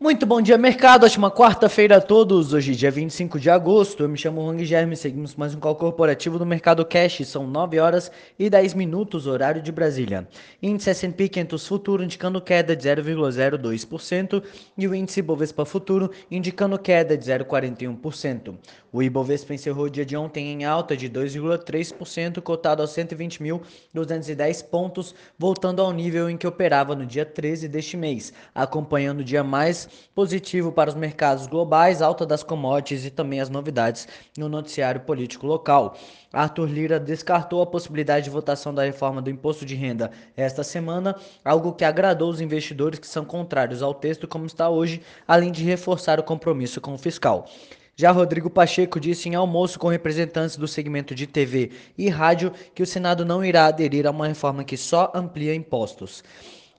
Muito bom dia, mercado. Ótima quarta-feira a todos. Hoje, dia 25 de agosto. Eu me chamo Wang Germe. Seguimos mais um call corporativo do Mercado Cash. São 9 horas e 10 minutos, horário de Brasília. Índice S&P 500 Futuro indicando queda de 0,02% e o índice Bovespa Futuro indicando queda de 0,41%. O Ibovespa encerrou o dia de ontem em alta de 2,3%, cotado aos 120.210 pontos, voltando ao nível em que operava no dia 13 deste mês, acompanhando o dia mais positivo para os mercados globais, alta das commodities e também as novidades no noticiário político local. Arthur Lira descartou a possibilidade de votação da reforma do imposto de renda esta semana, algo que agradou os investidores que são contrários ao texto como está hoje, além de reforçar o compromisso com o fiscal. Já Rodrigo Pacheco disse em almoço com representantes do segmento de TV e rádio que o Senado não irá aderir a uma reforma que só amplia impostos.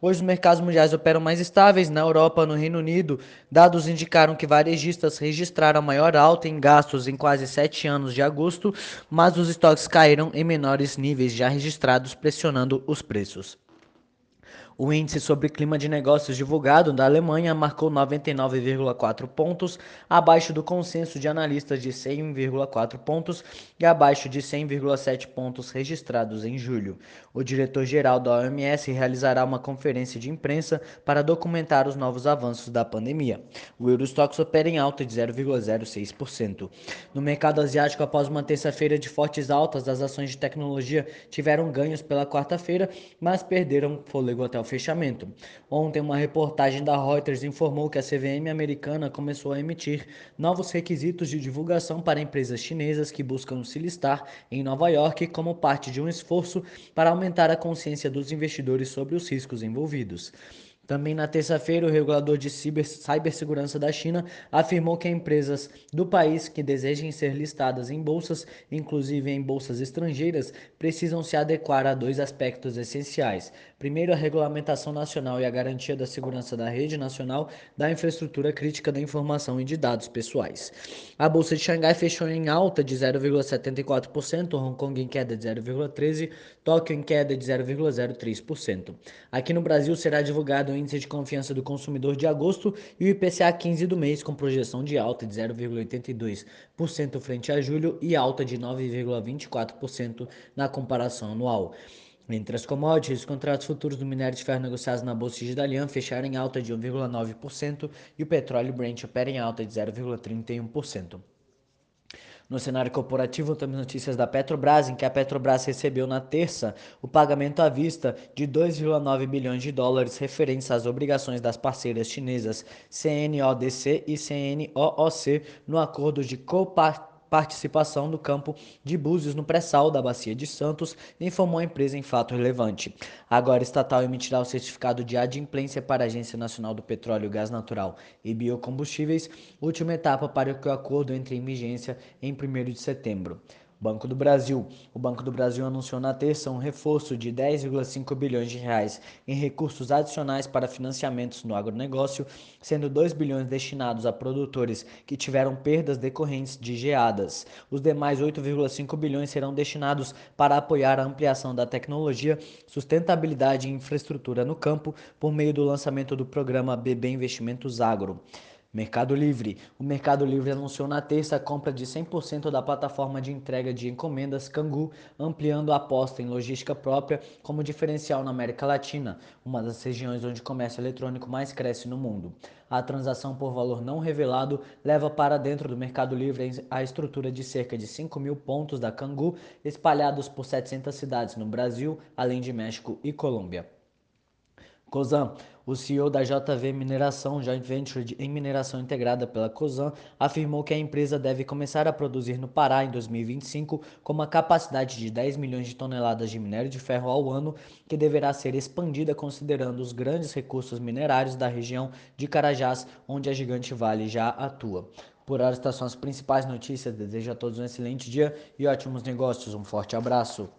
Hoje os mercados mundiais operam mais estáveis. Na Europa, no Reino Unido, dados indicaram que varejistas registraram a maior alta em gastos em quase sete anos de agosto, mas os estoques caíram em menores níveis já registrados, pressionando os preços. O índice sobre clima de negócios divulgado da Alemanha marcou 99,4 pontos, abaixo do consenso de analistas de 100,4 pontos e abaixo de 100,7 pontos registrados em julho. O diretor-geral da OMS realizará uma conferência de imprensa para documentar os novos avanços da pandemia. O Eurostox opera em alta de 0,06%. No mercado asiático, após uma terça-feira de fortes altas, as ações de tecnologia tiveram ganhos pela quarta-feira, mas perderam fôlego até o fechamento. Ontem, uma reportagem da Reuters informou que a CVM americana começou a emitir novos requisitos de divulgação para empresas chinesas que buscam se listar em Nova York como parte de um esforço para aumentar a consciência dos investidores sobre os riscos envolvidos. Também na terça-feira, o regulador de ciber, cibersegurança da China afirmou que empresas do país que desejem ser listadas em bolsas, inclusive em bolsas estrangeiras, precisam se adequar a dois aspectos essenciais. Primeiro, a regulamentação nacional e a garantia da segurança da rede nacional da infraestrutura crítica da informação e de dados pessoais. A bolsa de Xangai fechou em alta de 0,74%, Hong Kong em queda de 0,13%, Tóquio em queda de 0,03%. Aqui no Brasil será divulgado índice de confiança do consumidor de agosto e o IPCA 15 do mês, com projeção de alta de 0,82% frente a julho e alta de 9,24% na comparação anual. Entre as commodities, os contratos futuros do minério de ferro negociados na Bolsa de Dalian fecharam em alta de 1,9% e o petróleo Brent opera em alta de 0,31%. No cenário corporativo, temos notícias da Petrobras, em que a Petrobras recebeu na terça o pagamento à vista de 2,9 bilhões de dólares referentes às obrigações das parceiras chinesas CNODC e CNOOC no acordo de coparticipação participação no campo de Búzios no pré-sal da Bacia de Santos, informou a empresa em fato relevante. Agora, a estatal emitirá o certificado de adimplência para a Agência Nacional do Petróleo, Gás Natural e Biocombustíveis, última etapa para que o acordo entre em vigência em 1 de setembro. Banco do Brasil. O Banco do Brasil anunciou na terça um reforço de 10,5 bilhões de reais em recursos adicionais para financiamentos no agronegócio, sendo 2 bilhões destinados a produtores que tiveram perdas decorrentes de geadas. Os demais 8,5 bilhões serão destinados para apoiar a ampliação da tecnologia, sustentabilidade e infraestrutura no campo por meio do lançamento do programa BB Investimentos Agro. Mercado Livre. O Mercado Livre anunciou na terça a compra de 100% da plataforma de entrega de encomendas Cangu, ampliando a aposta em logística própria como diferencial na América Latina, uma das regiões onde o comércio eletrônico mais cresce no mundo. A transação por valor não revelado leva para dentro do Mercado Livre a estrutura de cerca de 5 mil pontos da Cangu, espalhados por 700 cidades no Brasil, além de México e Colômbia. Cosan, o CEO da JV Mineração, joint venture em mineração integrada pela Cosan, afirmou que a empresa deve começar a produzir no Pará em 2025 com uma capacidade de 10 milhões de toneladas de minério de ferro ao ano, que deverá ser expandida considerando os grandes recursos minerários da região de Carajás, onde a Gigante Vale já atua. Por hora, estas são as principais notícias. Desejo a todos um excelente dia e ótimos negócios. Um forte abraço.